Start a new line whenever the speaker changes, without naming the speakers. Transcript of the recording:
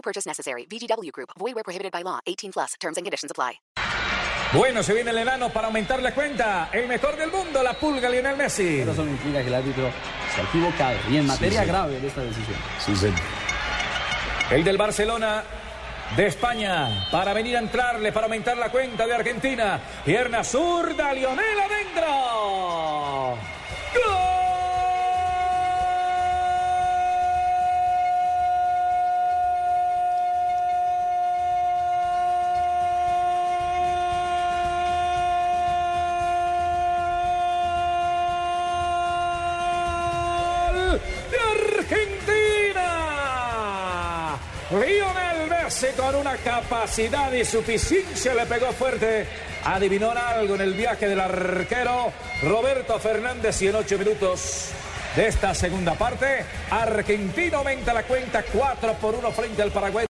No purchase necessary. VGW Group. Void where prohibited by law. 18 plus. Terms and conditions apply.
Bueno, se viene el enano para aumentar la cuenta. El mejor del mundo, la pulga Lionel Messi.
Pero eso no implica que el árbitro se ha equivocado y en materia grave de esta decisión.
Sí, señor.
El del Barcelona de España para venir a entrarle, para aumentar la cuenta de Argentina. Pierna zurda, Lionel adentro. Lionel Messi con una capacidad y suficiencia le pegó fuerte. Adivinó algo en el viaje del arquero Roberto Fernández y en ocho minutos de esta segunda parte, Argentina aumenta la cuenta 4 por 1 frente al Paraguay.